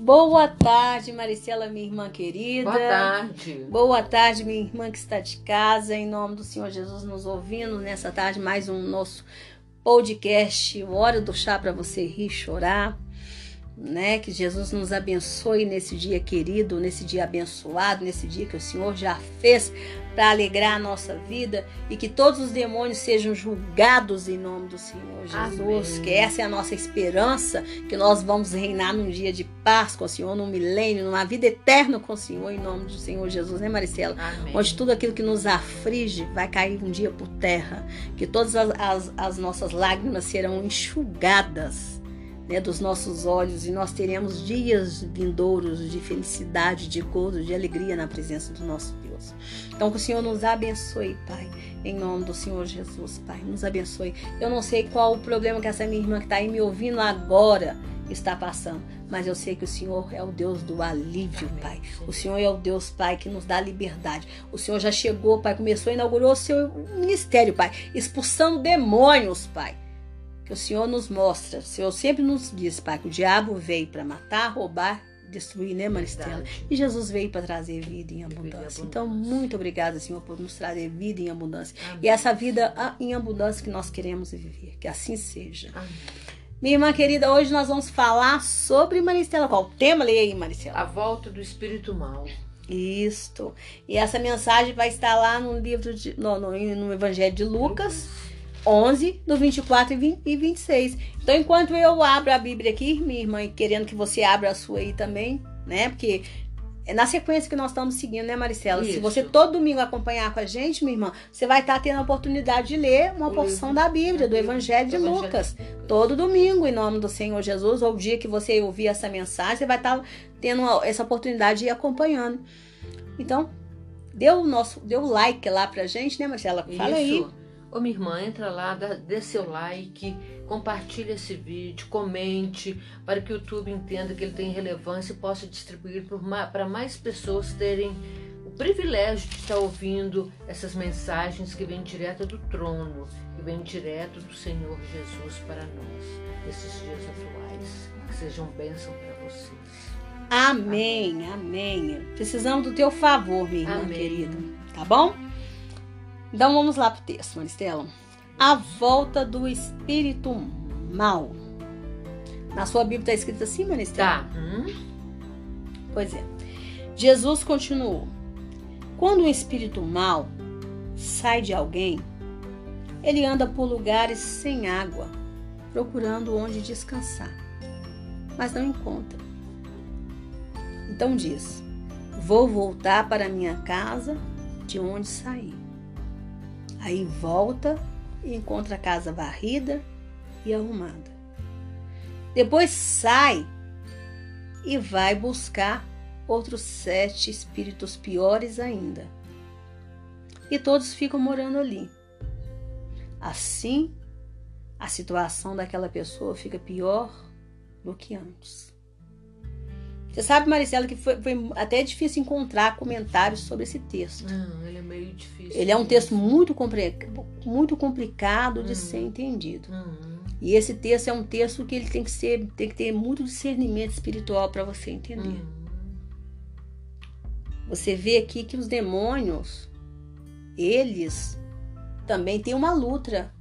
Boa tarde, Maricela, minha irmã querida. Boa tarde. Boa tarde, minha irmã que está de casa. Em nome do Senhor Jesus nos ouvindo nessa tarde, mais um nosso podcast, Hora do Chá para você rir e chorar né? Que Jesus nos abençoe nesse dia querido, nesse dia abençoado, nesse dia que o Senhor já fez para alegrar a nossa vida e que todos os demônios sejam julgados em nome do Senhor Jesus. Amém. Que essa é a nossa esperança, que nós vamos reinar num dia de paz com o Senhor, num milênio, numa vida eterna com o Senhor, em nome do Senhor Jesus, né, Maricela? Amém. Onde tudo aquilo que nos aflige vai cair um dia por terra, que todas as, as, as nossas lágrimas serão enxugadas né, dos nossos olhos e nós teremos dias vindouros de felicidade, de gozo, de alegria na presença do nosso Deus. Então que o Senhor nos abençoe, Pai, em nome do Senhor Jesus, Pai, nos abençoe. Eu não sei qual o problema que essa minha irmã que está aí me ouvindo agora está passando, mas eu sei que o Senhor é o Deus do alívio, Pai. O Senhor é o Deus, Pai, que nos dá liberdade. O Senhor já chegou, Pai, começou, inaugurou o seu ministério, Pai, expulsando demônios, Pai que o Senhor nos mostra. O Senhor sempre nos diz, Pai, que o diabo veio para matar, roubar, destruir, né, Maristela? E Jesus veio para trazer vida em abundância. Então, muito obrigada, Senhor, por nos trazer vida em abundância. Amém. E essa vida ah, em abundância que nós queremos viver. Que assim seja. Amém. Minha irmã querida, hoje nós vamos falar sobre Maristela. Qual o tema? Leia aí, Maristela. A volta do espírito mal. Isto. E essa mensagem vai estar lá no livro de, no, no, no Evangelho de Lucas. Lucas 11, do 24 e 26. Então, enquanto eu abro a Bíblia aqui, minha irmã, querendo que você abra a sua aí também, né? Porque é na sequência que nós estamos seguindo, né, Maricela? Isso. Se você todo domingo acompanhar com a gente, minha irmã, você vai estar tendo a oportunidade de ler uma o porção livro. da Bíblia, do Evangelho de Evangelho Lucas. Todo domingo, em nome do Senhor Jesus, ou o dia que você ouvir essa mensagem, você vai estar tendo essa oportunidade de ir acompanhando. Então, dê o nosso, o like lá pra gente, né, Marcela? Fala Isso. aí. Ô minha irmã, entra lá, dá, dê seu like, compartilhe esse vídeo, comente, para que o YouTube entenda que ele tem relevância e possa distribuir para mais pessoas terem o privilégio de estar ouvindo essas mensagens que vêm direto do trono, que vêm direto do Senhor Jesus para nós, nesses dias atuais. Que sejam bênção para vocês. Amém, amém, amém. Precisamos do teu favor, minha irmã amém. querida. Tá bom? Então vamos lá pro texto, Maristela. A volta do espírito mal. Na sua Bíblia está escrito assim, Maristela? Tá. Hum? Pois é. Jesus continuou. Quando um espírito mal sai de alguém, ele anda por lugares sem água, procurando onde descansar, mas não encontra. Então diz: Vou voltar para minha casa de onde saí. Aí volta e encontra a casa varrida e arrumada. Depois sai e vai buscar outros sete espíritos piores ainda. E todos ficam morando ali. Assim, a situação daquela pessoa fica pior do que antes. Você sabe, Maricela, que foi, foi, até difícil encontrar comentários sobre esse texto. Não, ele é meio difícil. Ele é um texto muito, muito complicado de uhum. ser entendido. Uhum. E esse texto é um texto que ele tem que ser, tem que ter muito discernimento espiritual para você entender. Uhum. Você vê aqui que os demônios, eles também têm uma luta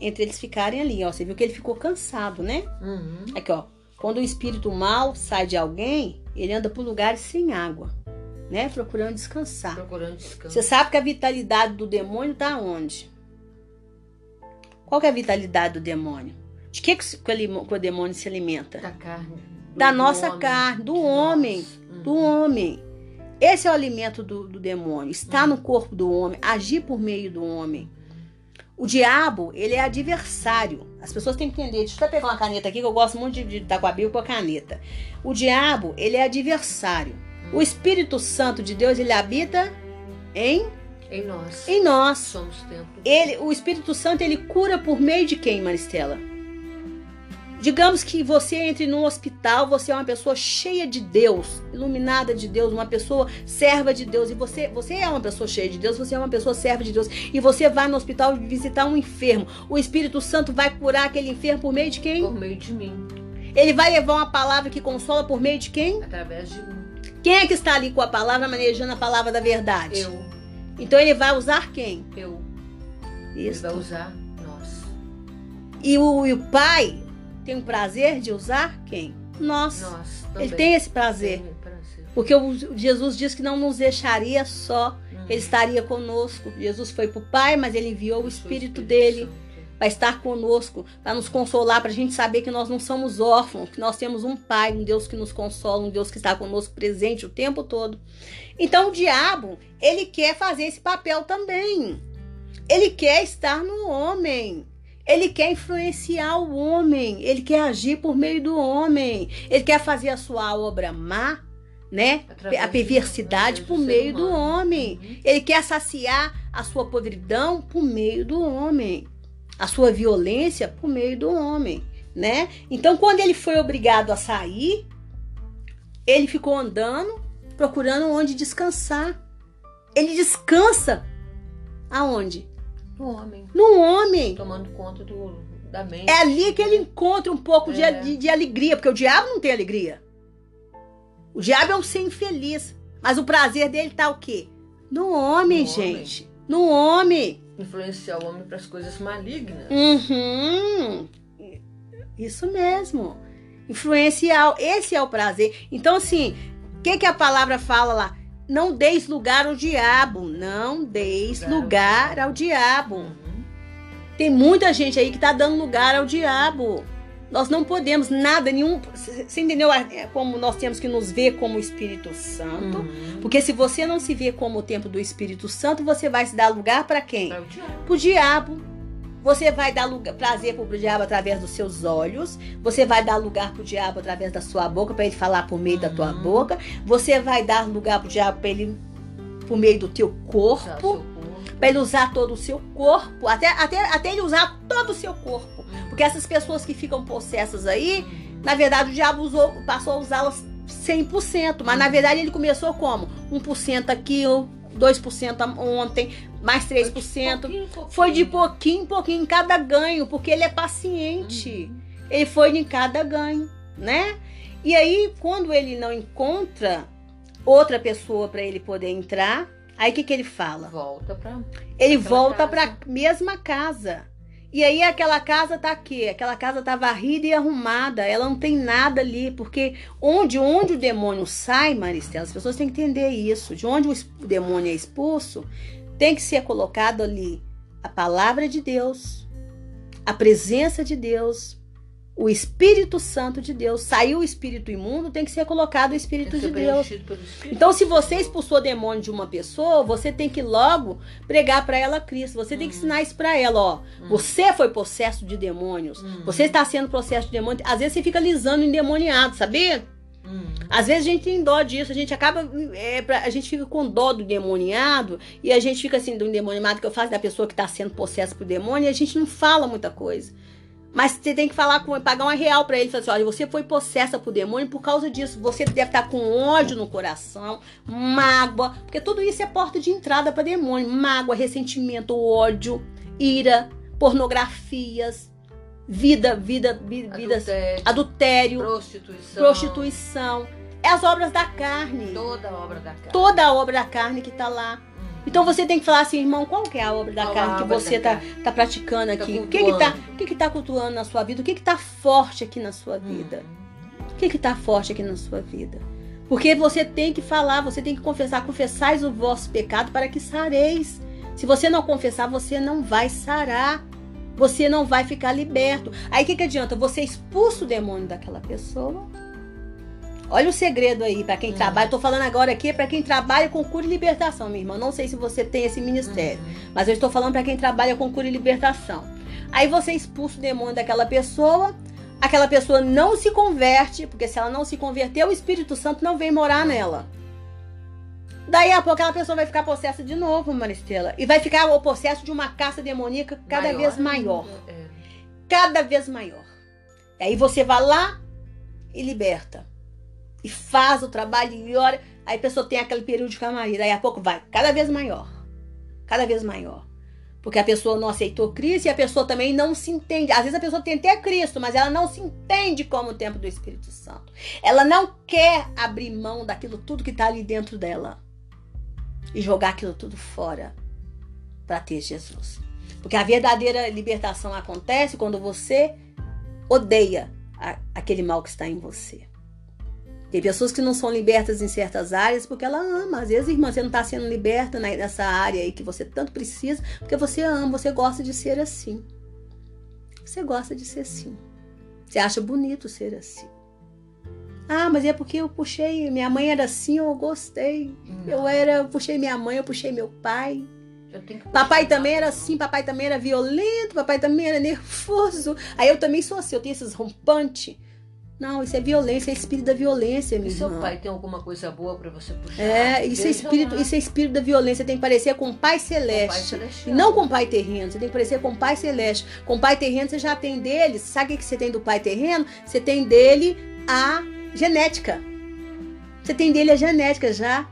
entre eles ficarem ali, ó. Você viu que ele ficou cansado, né? Uhum. Aqui, ó. Quando o espírito mal sai de alguém, ele anda por lugares sem água, né? Procurando descansar. Procurando descansar. Você sabe que a vitalidade do demônio está onde? Qual é a vitalidade do demônio? De que, que, o demônio se alimenta? Da carne. Da nossa homem, carne, do homem. Uhum. Do homem. Esse é o alimento do, do demônio. Está uhum. no corpo do homem, agir por meio do homem. O diabo, ele é adversário. As pessoas têm que entender. Deixa eu até pegar uma caneta aqui, que eu gosto muito de, estar com a Bíblia com a caneta. O diabo, ele é adversário. O Espírito Santo de Deus, ele habita em em nós. Em nós. Somos templo. Ele, o Espírito Santo, ele cura por meio de quem, Maristela? Digamos que você entre num hospital, você é uma pessoa cheia de Deus, iluminada de Deus, uma pessoa serva de Deus. E você, você é uma pessoa cheia de Deus, você é uma pessoa serva de Deus. E você vai no hospital visitar um enfermo. O Espírito Santo vai curar aquele enfermo por meio de quem? Por meio de mim. Ele vai levar uma palavra que consola por meio de quem? Através de mim. Quem é que está ali com a palavra, manejando a palavra da verdade? Eu. Então ele vai usar quem? Eu. Isso. Ele vai usar nós. E o, e o pai tem o prazer de usar quem? Nós. Nós Ele tem esse prazer. Tem prazer. Porque Jesus disse que não nos deixaria só, Uhum. ele estaria conosco. Jesus foi para o Pai, mas ele enviou o O Espírito dele para estar conosco, para nos consolar, para a gente saber que nós não somos órfãos, que nós temos um Pai, um Deus que nos consola, um Deus que está conosco presente o tempo todo. Então o diabo, ele quer fazer esse papel também. Ele quer estar no homem. Ele quer influenciar o homem, ele quer agir por meio do homem, ele quer fazer a sua obra má, né? Através A do- perversidade por do meio do humano. homem. Uhum. Ele quer saciar a sua podridão por meio do homem, a sua violência por meio do homem, né? Então, quando ele foi obrigado a sair, ele ficou andando, procurando onde descansar. Ele descansa aonde? O homem. No homem. Tomando conta do, da mente. É ali que ele encontra um pouco de, É. de, de alegria, porque o diabo não tem alegria. O diabo é um ser infeliz. Mas o prazer dele tá o quê? No homem, No gente. No homem. Influenciar o homem para as coisas malignas. Uhum. Isso mesmo. Influenciar. Esse é o prazer. Então, assim, o que, que a palavra fala lá? Não deis lugar ao diabo. Não deis Lugar ao diabo. Uhum. Tem muita gente aí que tá dando lugar ao diabo. Nós não podemos nada, nenhum. Você entendeu É como nós temos que nos ver como o Espírito Santo? Uhum. Porque se você não se vê como o templo do Espírito Santo, você vai se dar lugar para quem? Para o diabo. Pro diabo. Você vai dar lugar, prazer pro diabo através dos seus olhos. Você vai dar lugar pro diabo através da sua boca, para ele falar por meio da tua Uhum. boca. Você vai dar lugar pro diabo para ele por meio do teu corpo. Para ele usar todo o seu corpo, até, até, até ele usar todo o seu corpo. Uhum. Porque essas pessoas que ficam possessas aí, na verdade o diabo usou, passou a usá-las 100%. Mas na verdade ele começou como? 1% aqui, 2% ontem, mais 3%. Pouquinho em pouquinho. Foi de pouquinho em pouquinho em cada ganho, porque ele é paciente. Uhum. Ele foi em cada ganho, né? E aí, quando ele não encontra outra pessoa para ele poder entrar, aí o que, que ele fala? Volta para Ele volta para mesma casa. E aí aquela casa tá aqui, aquela casa tá varrida e arrumada, ela não tem nada ali, porque onde onde o demônio sai, Maristela, as pessoas têm que entender isso. De onde o demônio é expulso, tem que ser colocado ali a palavra de Deus, a presença de Deus, o Espírito Santo de Deus. Saiu o espírito imundo, tem que ser colocado o Espírito de Deus. Então, se você expulsou demônio de uma pessoa, você tem que logo pregar para ela Cristo. Você tem que Hum. ensinar isso para ela, ó. Você foi possesso de demônios. Hum. Você está sendo possesso de demônio. Às vezes você fica lisando endemoniado, sabia? Hum. Às vezes a gente tem dó disso, a gente acaba. é, pra- a gente fica com dó do demoniado e a gente fica assim, do endemoniado que eu faço da pessoa que está sendo possessa por demônio e a gente não fala muita coisa. Mas você tem que falar com pagar uma real pra ele, falar assim, olha, você foi possessa por demônio por causa disso. Você deve estar com ódio no coração, mágoa, porque tudo isso é porta de entrada para demônio, mágoa, ressentimento, ódio, ira, pornografias, vida, vida, vi- vidas, Adultério, adultério, prostituição. prostituição, é as obras da carne. Toda a obra da carne. Toda a obra da carne que tá lá. Hum. Então você tem que falar assim, irmão, qual que é a obra da Qual carne que você da tá, tá praticando Tá aqui? o que que tá, cultuando. o que que tá cultuando na sua vida? O que que tá forte aqui na sua vida? Hum. O que que tá forte aqui na sua vida? Porque você tem que falar, você tem que confessar, confessais o vosso pecado para que sareis. Se você não confessar, você não vai sarar. Você não vai ficar liberto. Aí o que, que adianta? Você expulsa o demônio daquela pessoa. Olha o segredo aí para quem Hum. trabalha. Tô falando agora aqui para quem trabalha com cura e libertação, minha irmã. Não sei se você tem esse ministério. Hum. Mas eu estou falando para quem trabalha com cura e libertação. Aí você expulsa o demônio daquela pessoa, aquela pessoa não se converte, porque se ela não se converter, o Espírito Santo não vem morar nela. Daí a pouco aquela pessoa vai ficar possessa de novo, Maristela. E vai ficar o possesso de uma caça demoníaca cada Maior vez maior. É. Cada vez maior. E aí você vai lá e liberta. E faz o trabalho e ora. Aí a pessoa tem aquele período de camarim. Daí a pouco vai cada vez maior. Cada vez maior. Porque a pessoa não aceitou Cristo e a pessoa também não se entende. Às vezes a pessoa tem até Cristo, mas ela não se entende como o templo do Espírito Santo. Ela não quer abrir mão daquilo tudo que está ali dentro dela e jogar aquilo tudo fora para ter Jesus. Porque a verdadeira libertação acontece quando você odeia a, aquele mal que está em você. Tem pessoas que não são libertas em certas áreas porque ela ama. Às vezes, irmã, você não está sendo liberta nessa área aí que você tanto precisa, porque você ama, você gosta de ser assim. Você gosta de ser assim. Você acha bonito ser assim. Ah, mas é porque eu puxei, minha mãe era assim, eu gostei. Eu era, eu puxei minha mãe, eu puxei meu pai. Papai também era assim, papai também era violento, papai também era nervoso. Aí eu também sou assim, eu tenho esses rompantes. Não, isso é violência, é espírito da violência, minha E seu pai tem alguma coisa boa para você puxar? É, isso é, espírito, isso é espírito da violência. Tem que parecer com o Pai Celeste. Pai não com o Pai Terreno. Você tem que parecer com o Pai Celeste. Com o Pai Terreno você já tem dele. Sabe o que você tem do Pai Terreno? Você tem dele a genética. Você tem dele a genética já.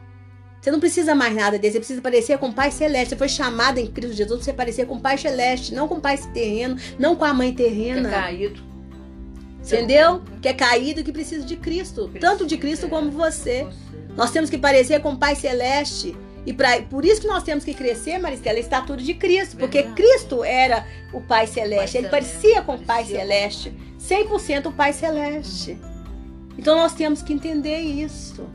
Você não precisa mais nada dele, você precisa parecer com o Pai Celeste. Você foi chamada em Cristo Jesus para você parecer com o Pai Celeste, não com o Pai terreno, não com a mãe terrena. É caído. Entendeu? Que é caído que precisa de Cristo. Tanto de Cristo como você. Nós temos que parecer com o Pai Celeste. E pra, por isso que nós temos que crescer, Maristela, a estatura de Cristo. Porque Cristo era o Pai Celeste. Ele parecia com o Pai Celeste. 100% o Pai Celeste. Então nós temos que entender isso.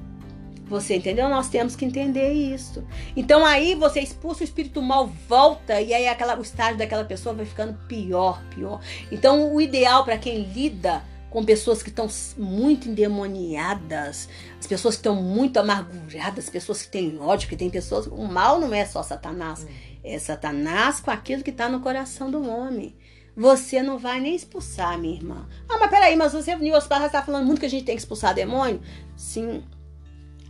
Você entendeu? Nós temos que entender isso. Então aí você expulsa o espírito mal, volta e aí aquela, o estágio daquela pessoa vai ficando pior, pior. Então o ideal para quem lida com pessoas que estão muito endemoniadas, as pessoas que estão muito amarguradas, as pessoas que têm ódio, que tem pessoas. O mal não é só Satanás, é Satanás com aquilo que está no coração do homem. Você não vai nem expulsar, minha irmã. Ah, mas peraí, mas você, Nilson está falando muito que a gente tem que expulsar demônio? Sim,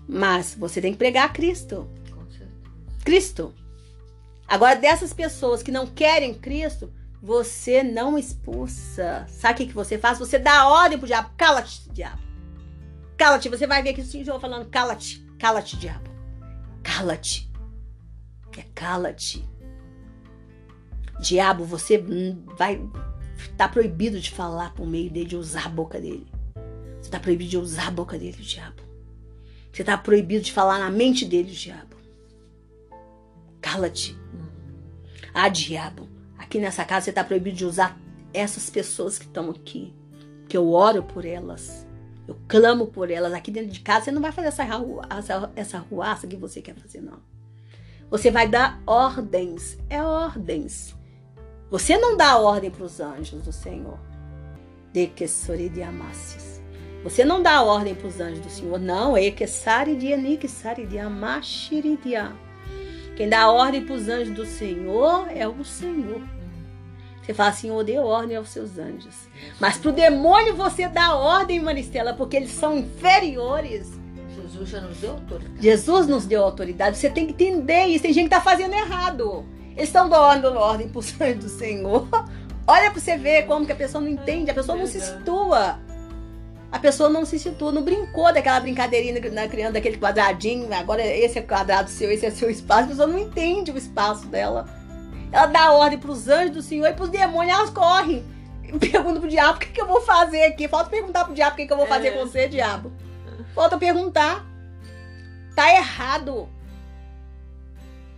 mas você tem que pregar Cristo. Cristo. Agora, dessas pessoas que não querem Cristo, você não expulsa. Sabe o que, você faz? Você dá ordem pro diabo. Cala-te, diabo. Cala-te. Você vai ver que o Senhor falando: cala-te, cala-te, diabo. Cala-te. É cala-te. Diabo, você vai. Tá proibido de falar por meio dele, de usar a boca dele. Você tá proibido de usar a boca dele, diabo. Você está proibido de falar na mente dele, diabo. Cala-te. Ah, diabo. Aqui nessa casa você está proibido de usar essas pessoas que estão aqui. Que eu oro por elas. Eu clamo por elas. Aqui dentro de casa você não vai fazer essa, essa, essa ruaça que você quer fazer, não. Você vai dar ordens. É ordens. Você não dá ordem para os anjos do Senhor. De que de amasses. Você não dá ordem para os anjos do Senhor, não. É que Quem dá ordem para os anjos do Senhor é o Senhor. Você fala assim, eu dei ordem aos seus anjos. Mas para o demônio você dá ordem, Maristela, porque eles são inferiores. Jesus já nos deu autoridade. Jesus nos deu autoridade. Você tem que entender isso. Tem gente que está fazendo errado. Estão dando ordem para os anjos do Senhor. Olha para você ver como que a pessoa não entende. A pessoa não se situa a pessoa não se situa, não brincou daquela brincadeirinha na criança, daquele quadradinho, agora esse é quadrado seu, esse é seu espaço, a pessoa não entende o espaço dela. Ela dá ordem para os anjos do Senhor e para os demônios, elas correm. Pergunta pro diabo, o que, que eu vou fazer aqui? Falta perguntar pro diabo o que, que eu vou fazer é. com você, diabo. Falta perguntar. Tá errado.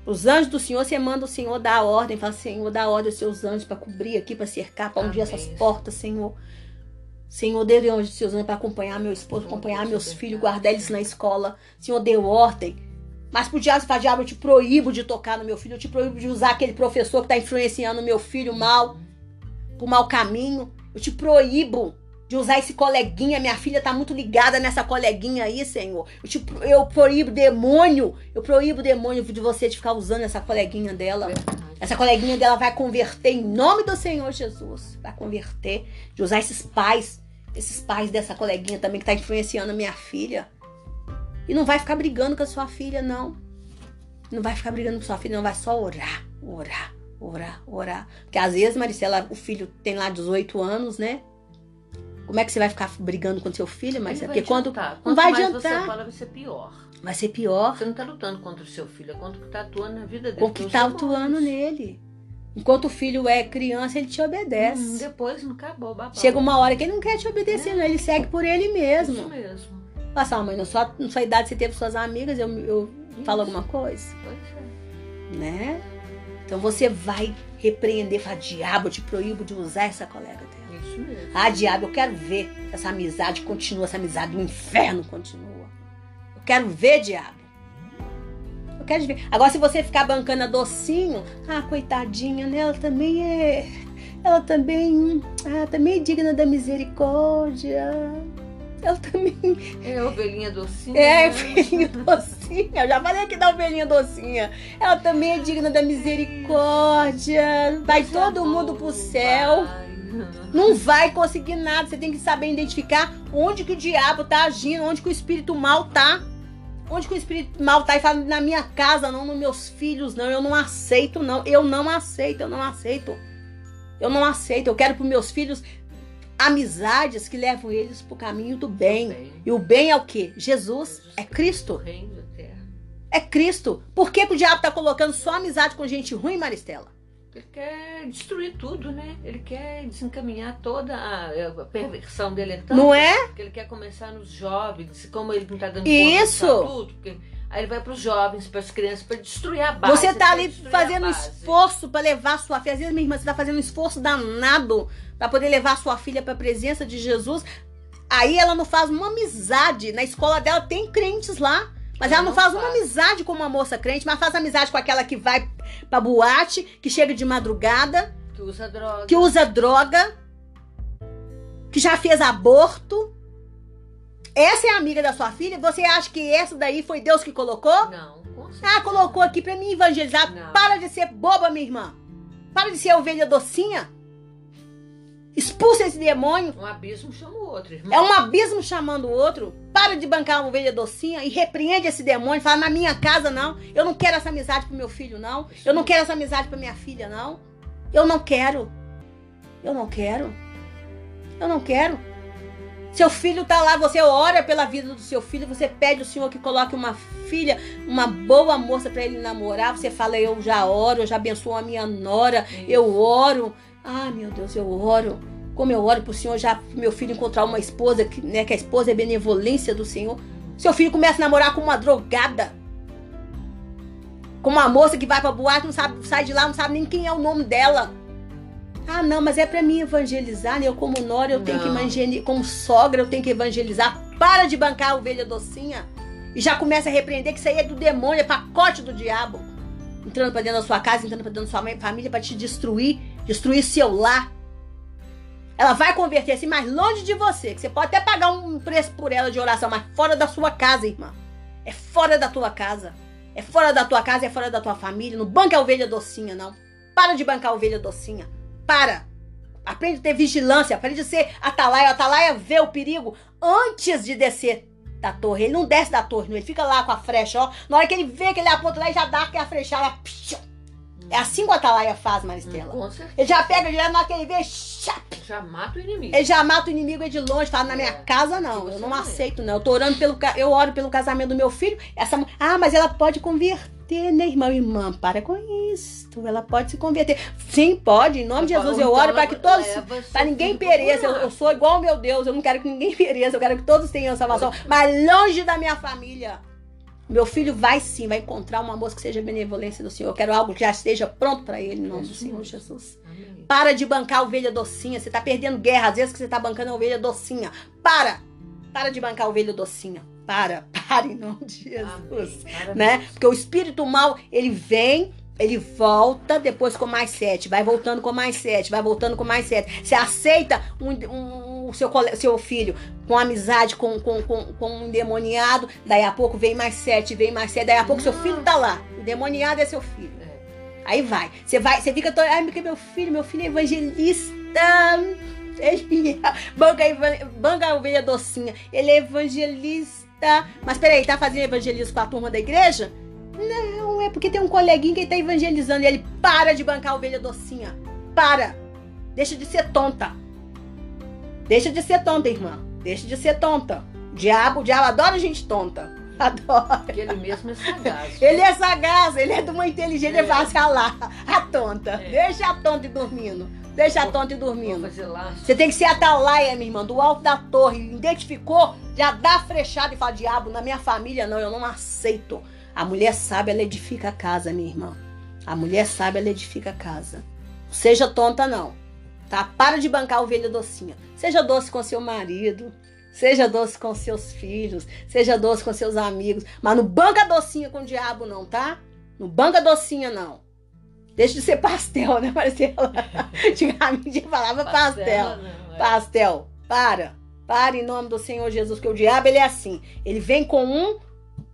Os anjos do Senhor, você manda o Senhor dar a ordem, fala, Senhor, dá ordem aos seus anjos para cobrir aqui, para cercar, para onde essas portas, Senhor. Senhor, deu ordem seus anjos para acompanhar meu esposo, acompanhar meus filhos, guardar eles na escola. Senhor, deu ordem. Mas pro diabo, para diabo, eu te proíbo de tocar no meu filho, eu te proíbo de usar aquele professor que está influenciando meu filho mal, pro mau caminho. Eu te proíbo de usar esse coleguinha. Minha filha tá muito ligada nessa coleguinha aí, Senhor. Eu, te, eu proíbo demônio. Eu proíbo demônio de você de ficar usando essa coleguinha dela. Essa coleguinha dela vai converter em nome do Senhor Jesus. Vai converter. De usar esses pais. Esses pais dessa coleguinha também que tá influenciando a minha filha. E não vai ficar brigando com a sua filha, não. Não vai ficar brigando com a sua filha, não. Vai só orar, orar, orar, orar. Porque às vezes, Maricela, o filho tem lá 18 anos, né? Como é que você vai ficar brigando com seu filho, mas é porque quando não vai adiantar. Você fala, vai ser pior. Vai ser pior. Você não está lutando contra o seu filho, é contra o que está atuando na vida dele. O que está atuando nele. Enquanto o filho é criança, ele te obedece. Hum, depois não acabou, babado. Chega uma hora que ele não quer te obedecer, não. Ele segue por ele mesmo. Isso mesmo. Passar, mãe, na sua, na sua idade você teve suas amigas, eu, eu falo alguma coisa, Pois é. né? Então você vai repreender, falar, diabo, eu te proíbo de usar essa colega. Isso mesmo. Ah, diabo, eu quero ver se essa amizade continua, essa amizade do inferno continua. Eu quero ver, diabo. Eu quero ver. Agora, se você ficar bancando a docinho, ah, coitadinha, né? Ela também é. Ela também. Ah, também é digna da misericórdia. Ela também. É ovelhinha docinha. É, né? ovelhinha docinha. Eu já falei aqui da ovelhinha docinha. Ela também é digna da misericórdia. Vai todo mundo pro céu. Vai. Não vai conseguir nada. Você tem que saber identificar onde que o diabo tá agindo, onde que o espírito mal tá. Onde que o espírito mal tá e fala na minha casa, não, nos meus filhos, não. Eu não aceito, não. Eu não aceito, eu não aceito. Eu não aceito. Eu quero para meus filhos amizades que levam eles pro caminho do bem. Bem. E o bem é o quê? Jesus. É O Cristo. É Cristo. Por que, que o diabo tá colocando só amizade com gente ruim, Maristela? Ele quer destruir tudo, né? Ele quer desencaminhar toda a, a perversão dele. É tanto Não é? Que ele quer começar nos jovens, como ele não tá dando Isso. conta de tudo, porque aí ele vai para os jovens, para as crianças, para destruir a base. Você tá pra ali fazendo base. esforço para levar sua filha. Às vezes, minha irmã, você tá fazendo um esforço danado para poder levar sua filha para a presença de Jesus. Aí ela não faz uma amizade. Na escola dela tem crentes lá. Mas ela não Não faz uma faz. amizade com uma moça crente, mas faz amizade com aquela que vai pra boate, que chega de madrugada, Que usa droga. que usa droga, que já fez aborto. Essa é a amiga da sua filha? Você acha que essa daí foi Deus que colocou? Não. Ah, colocou aqui pra me evangelizar. Não. Para de ser boba, minha irmã. Para de ser ovelha docinha. Expulsa esse demônio. Um abismo chama o outro, irmão. É um abismo chamando o outro. Para de bancar uma ovelha docinha e repreende esse demônio. Fala, na minha casa não. Eu não quero essa amizade pro meu filho, não. Eu não quero essa amizade pra minha filha, não. Eu não quero. Eu não quero. Eu não quero. Seu filho tá lá, você ora pela vida do seu filho, você pede ao Senhor que coloque uma filha, uma boa moça pra ele namorar. Você fala, eu já oro, eu já abençoo a minha nora, eu oro. Ah, meu Deus, eu oro. Como eu oro pro Senhor já meu filho encontrar uma esposa, que, né, que a esposa é benevolência do Senhor. Seu filho começa a namorar com uma drogada. Com uma moça que vai pra boate, não sabe, sai de lá, não sabe nem quem é o nome dela. Ah, não, mas é pra mim evangelizar, né? Eu como nora, eu tenho que evangelizar, como sogra, eu tenho que evangelizar. Para de bancar a ovelha docinha. E já começa a repreender que isso aí é do demônio, é pacote do diabo. Entrando pra dentro da sua casa, entrando pra dentro da sua mãe- família pra te destruir, destruir seu lar. Ela vai converter assim mais longe de você, que você pode até pagar um preço por ela de oração, mas fora da sua casa, irmã. É fora da tua casa. É fora da tua casa, é fora da tua família. Não banca a ovelha docinha, não. Para de bancar a ovelha docinha. Para. Aprende a ter vigilância, aprende a ser atalaia. Atalaia vê o perigo antes de descer da torre. Ele não desce da torre, não. Ele fica lá com a frecha, ó. Na hora que ele vê que ele aponta lá, ele já dá aquela frechada. É assim que o atalaia faz, Maristela. Com certeza. Ele já pega direto na hora que ele vê, Já mata o inimigo. ele já mata o inimigo é de longe, fala, na minha É. casa não, eu não é. aceito não. Eu tô orando pelo, eu oro pelo casamento do meu filho. Essa, ah, mas ela pode converter, né, irmão? Irmã, para com isso. Ela pode se converter. Sim, pode. Em nome de Jesus eu Então, oro para que todos, seu para ninguém pereça. Eu, eu sou igual ao meu Deus. Eu não quero que ninguém pereça. Eu quero que todos tenham salvação. Mas longe da minha família. Meu filho vai sim, vai encontrar uma moça que seja benevolência do Senhor. Eu quero algo que já esteja pronto para ele, em nome do Senhor. Jesus. Amém. Para de bancar a ovelha docinha. Você tá perdendo guerra. Às vezes que você tá bancando a ovelha docinha. Para! Para de bancar a ovelha docinha. Para. Para em nome de Jesus. Amém. Né? Porque o espírito mal, ele vem, ele volta depois com mais sete. Vai voltando com mais sete. Vai voltando com mais sete. Você aceita um, um- o seu, seu filho com amizade com, com, com, com um endemoniado. Daí a pouco vem mais sete, vem mais sete. Daí a pouco seu filho tá lá. O endemoniado é seu filho. É. Aí vai. Você vai, você fica todo. Ai, porque meu filho, meu filho é evangelista. Ele banca, a evan- banca a ovelha docinha. Ele é evangelista. Mas peraí, tá fazendo evangelismo com a turma da igreja? Não, é porque tem um coleguinha que tá evangelizando e ele para de bancar a ovelha docinha. Para. Deixa de ser tonta. Deixa de ser tonta, irmã. Deixa de ser tonta. O diabo, o diabo adora gente tonta. Adoro. Porque ele mesmo é sagaz. Ele é sagaz, ele é de uma inteligência, É. ele faz calar a tonta. É. Deixa a tonta ir dormindo. Deixa a tonta dormindo. Você tem que ser atalaia, minha irmã, do alto da torre. Identificou, já dá frechada e fala: diabo, na minha família não, eu não aceito. A mulher sabe, ela edifica a casa, minha irmã. A mulher sabe, ela edifica a casa. Não Seja tonta, não. Tá? Para de bancar a ovelha docinha. Seja doce com seu marido. Seja doce com seus filhos. Seja doce com seus amigos. Mas não banca docinha com o diabo, não, tá? Não banca docinha, não. Deixa de ser pastel, né, Marcela? Antigamente falava pastel. Pastela, não, é. Pastel, para. Para em nome do Senhor Jesus, que o diabo ele é assim. Ele vem com um,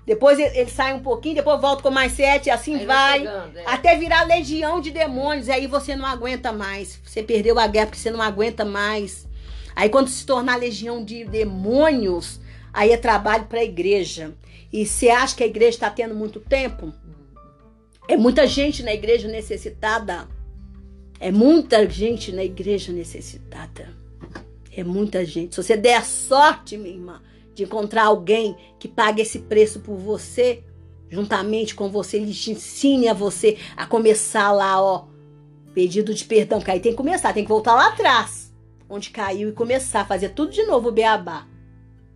depois ele, sai um pouquinho, depois volta com mais sete, e assim Aí vai. pegando, é. Até virar legião de demônios. Aí você não aguenta mais. Você perdeu a guerra porque você não aguenta mais. Aí quando se tornar legião de demônios, aí é trabalho para a igreja. E você acha que a igreja está tendo muito tempo? É muita gente na igreja necessitada. É muita gente na igreja necessitada. É muita gente. Se você der a sorte, minha irmã, de encontrar alguém que pague esse preço por você, juntamente com você, ele te ensine a você a começar lá, ó, pedido de perdão. Que aí tem que começar, tem que voltar lá atrás, onde caiu, e começar a fazer tudo de novo o beabá.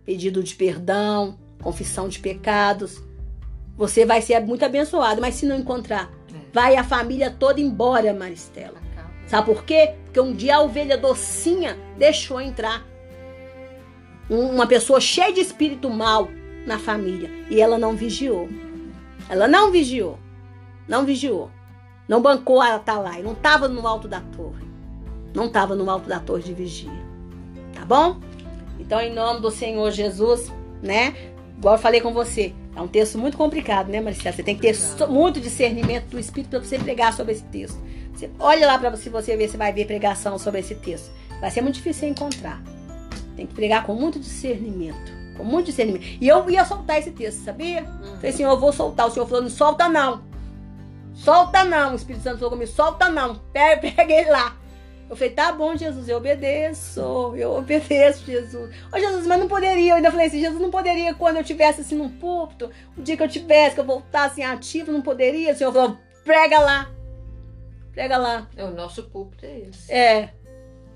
Pedido de perdão, confissão de pecados. Você vai ser muito abençoado, mas se não encontrar, É. vai a família toda embora, Maristela. Sabe por quê? Porque um dia a ovelha docinha deixou entrar um- uma pessoa cheia de espírito mal na família e ela não vigiou. Ela não vigiou. Não vigiou. Não bancou a atalaia. Não estava no alto da torre. Não estava no alto da torre de vigia. Tá bom? Então, em nome do Senhor Jesus, né? Igual eu falei com você, é um texto muito complicado, né, Maricela? Você tem que ter muito discernimento do Espírito para você pregar sobre esse texto. Você, olha lá para você, você ver se vai ver pregação sobre esse texto. Vai ser muito difícil encontrar. Tem que pregar com muito discernimento. Com muito discernimento. E eu ia soltar esse texto, sabia? Hum. Falei, Senhor, eu vou soltar. O Senhor falou, não solta não. Solta não. O Espírito Santo falou comigo, solta não. Pega, pega ele lá. Eu falei, tá bom, Jesus, eu obedeço. Eu obedeço, Jesus. Ô, Jesus, mas não poderia. Eu ainda falei assim, Jesus, não poderia quando eu tivesse assim num púlpito. O dia que eu tivesse, que eu voltasse em ativo, não poderia. O Senhor falou, prega lá. Prega lá. É, o nosso púlpito é esse. É.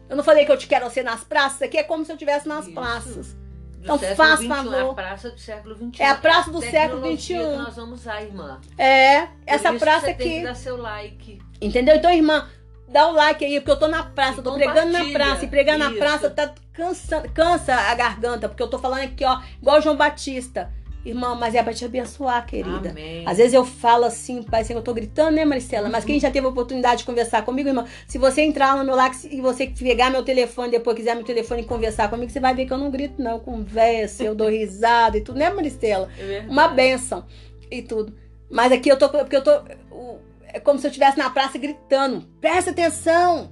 Eu não falei que eu te quero ser nas praças. Aqui é como se eu estivesse nas Isso. praças. Do Então, faz 21, favor. É a praça do século XXI. É a praça do século XXI. que nós vamos usar, irmã. É, essa praça você tem aqui. que dar seu like. Entendeu? Então, irmã, dá o like aí, porque eu tô na praça, tô pregando na praça. E pregar na praça tá cansa, cansa a garganta, porque eu tô falando aqui, ó, igual João Batista. Irmã, mas é pra te abençoar, querida. Amém. Às vezes eu falo assim, que eu tô gritando, né, Maricela? Mas quem já teve a oportunidade de conversar comigo, irmã, se você entrar no meu like e você pegar meu telefone, depois quiser meu telefone e conversar comigo, você vai ver que eu não grito, não. Eu converso, eu dou risada e tudo, né, Maricela? É. Uma benção e tudo. Mas aqui eu tô, porque eu tô, o- é como se eu estivesse na praça gritando. Presta atenção!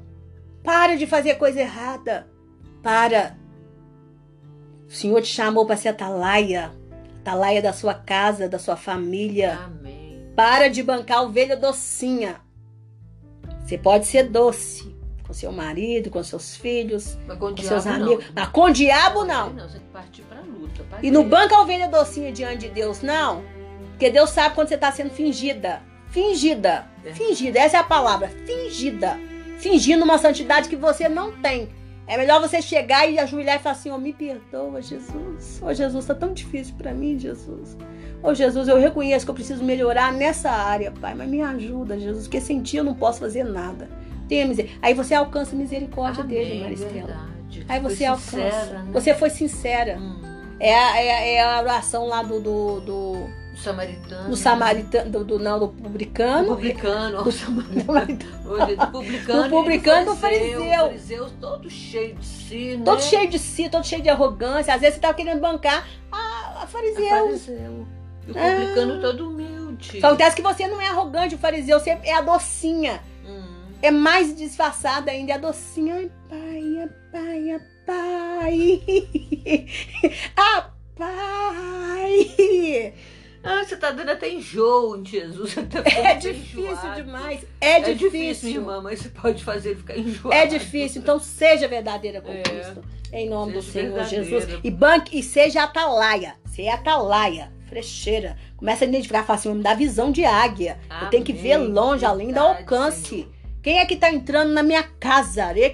Para de fazer coisa errada. Para. O Senhor te chamou para ser atalaia. Atalaia da sua casa, da sua família. Amém. Para de bancar ovelha docinha. Você pode ser doce com seu marido, com seus filhos, com com seus não. amigos. Mas com o diabo não. Não, você tem que partir pra luta. E não banca a ovelha docinha diante de Deus, não. Porque Deus sabe quando você está sendo fingida. Fingida. É. Fingida. Essa é a palavra. Fingida. Fingindo uma santidade que você não tem. É melhor você chegar e ajoelhar e falar assim: Ô, me perdoa, Jesus. Ô, Jesus, tá tão difícil para mim, Jesus. Ô, Jesus, eu reconheço que eu preciso melhorar nessa área, Pai. Mas me ajuda, Jesus. Porque sem ti eu não posso fazer nada. Tenha miser... Aí você alcança a misericórdia Amém, dele, Maristela. verdade. Aí você alcança. sincera, né? Você foi sincera. Hum, É a, é, a- é a oração lá do, do, do, o samaritano. do samaritano, do, do- não, do publicano. publicano. ó, o samaritano. Do publicano. Do publicano do fariseu. fariseu todo cheio de si, né? Todo cheio de si, todo cheio de arrogância. Às vezes você tá querendo bancar a, a A fariseu. fariseu. E o Ah. publicano todo humilde. Só acontece que você não é arrogante, o fariseu você é a docinha. Hum. É mais disfarçada ainda, é a docinha. Ai, pai, ai, pai, ai, pai. Ah, pai. Ah, você tá dando até enjoo Jesus. Você tá É difícil enjoado. demais. É, É difícil. difícil, irmã, mas você pode fazer ele ficar enjoado. É difícil, então seja verdadeira com É. Cristo. Em nome do Seja Senhor verdadeira. Jesus. E banque e seja atalaia. Seja atalaia. frecheira. Começa a identificar, fala assim, me dá visão de águia. Amém. Eu tenho que ver longe, além do alcance. Senhor. Quem é que tá entrando na minha casa? Quem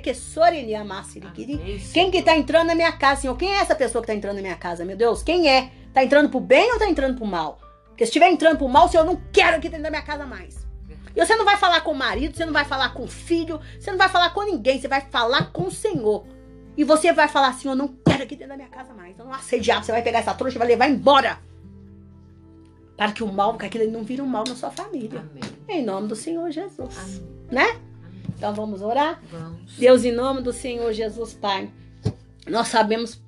que Senhor. tá entrando na minha casa, Senhor? Quem é essa pessoa que tá entrando na minha casa, meu Deus? Quem é? Tá entrando pro bem ou tá entrando pro mal? Porque se estiver entrando pro mal, Senhor, eu não quero aqui dentro da minha casa mais. E você não vai falar com o marido, você não vai falar com o filho, você não vai falar com ninguém, você vai falar com o Senhor. E você vai falar assim, eu não quero aqui dentro da minha casa mais. Eu não diabo, você vai pegar essa trouxa e vai levar embora. Para que o mal, porque aquilo não vira um mal na sua família. Amém. Em nome do Senhor Jesus. Amém. Né? Amém. Então vamos orar? Vamos. Deus, em nome do Senhor Jesus, Pai, nós sabemos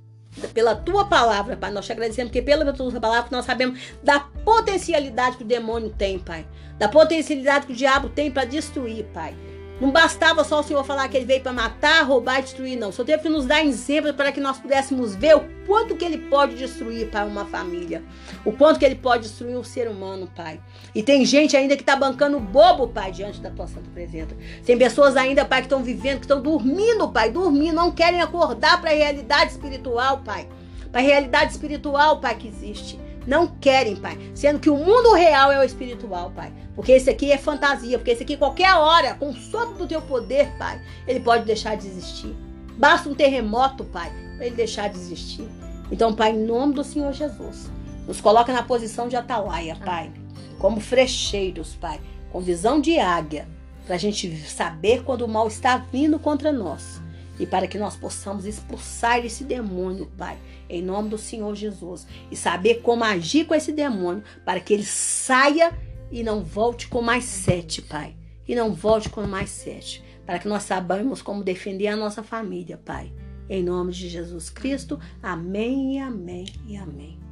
pela tua palavra, Pai, nós te agradecemos porque pela tua palavra nós sabemos da potencialidade que o demônio tem, Pai, da potencialidade que o diabo tem para destruir, Pai. Não bastava só o Senhor falar que ele veio para matar, roubar e destruir, não. Senhor teve que nos dar exemplo para que nós pudéssemos ver o quanto que ele pode destruir, Pai, uma família. O quanto que ele pode destruir um ser humano, Pai. E tem gente ainda que está bancando bobo, Pai, diante da tua santa presença. Tem pessoas ainda, Pai, que estão vivendo, que estão dormindo, Pai, dormindo, não querem acordar para a realidade espiritual, Pai. Para a realidade espiritual, Pai, que existe. Não querem, Pai. Sendo que o mundo real é o espiritual, Pai. Porque esse aqui é fantasia. Porque esse aqui, qualquer hora, com o sopro do teu poder, Pai, ele pode deixar de existir. Basta um terremoto, Pai, para ele deixar de existir. Então, Pai, em nome do Senhor Jesus, nos coloca na posição de atalaia, Pai. Como frecheiros, Pai. Com visão de águia. Para a gente saber quando o mal está vindo contra nós. E para que nós possamos expulsar esse demônio, Pai em nome do Senhor Jesus e saber como agir com esse demônio para que ele saia e não volte com mais sete, Pai. E não volte com mais sete, para que nós saibamos como defender a nossa família, Pai. Em nome de Jesus Cristo, amém, amém e amém.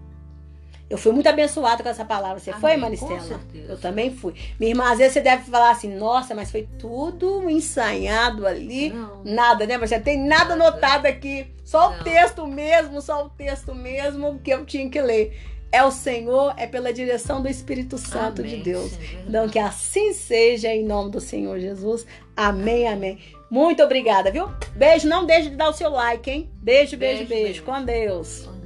Eu fui muito abençoada com essa palavra. Você Amém, foi, com Maristela? certeza. Eu também fui. Minha irmã, às vezes você deve falar assim, nossa, mas foi tudo ensaiado ali. Não. Nada, né? Mas já tem nada anotado aqui. Só Não. o texto mesmo, só o texto mesmo que eu tinha que ler. É o Senhor, é pela direção do Espírito Santo Amém, de Deus. Senhor, verdade. Então, que assim seja, em nome do Senhor Jesus. Amém, amém. Muito obrigada, viu? Beijo, não deixe de dar o seu like, hein? Beijo, beijo, Beijo, beijo. Com Deus. Com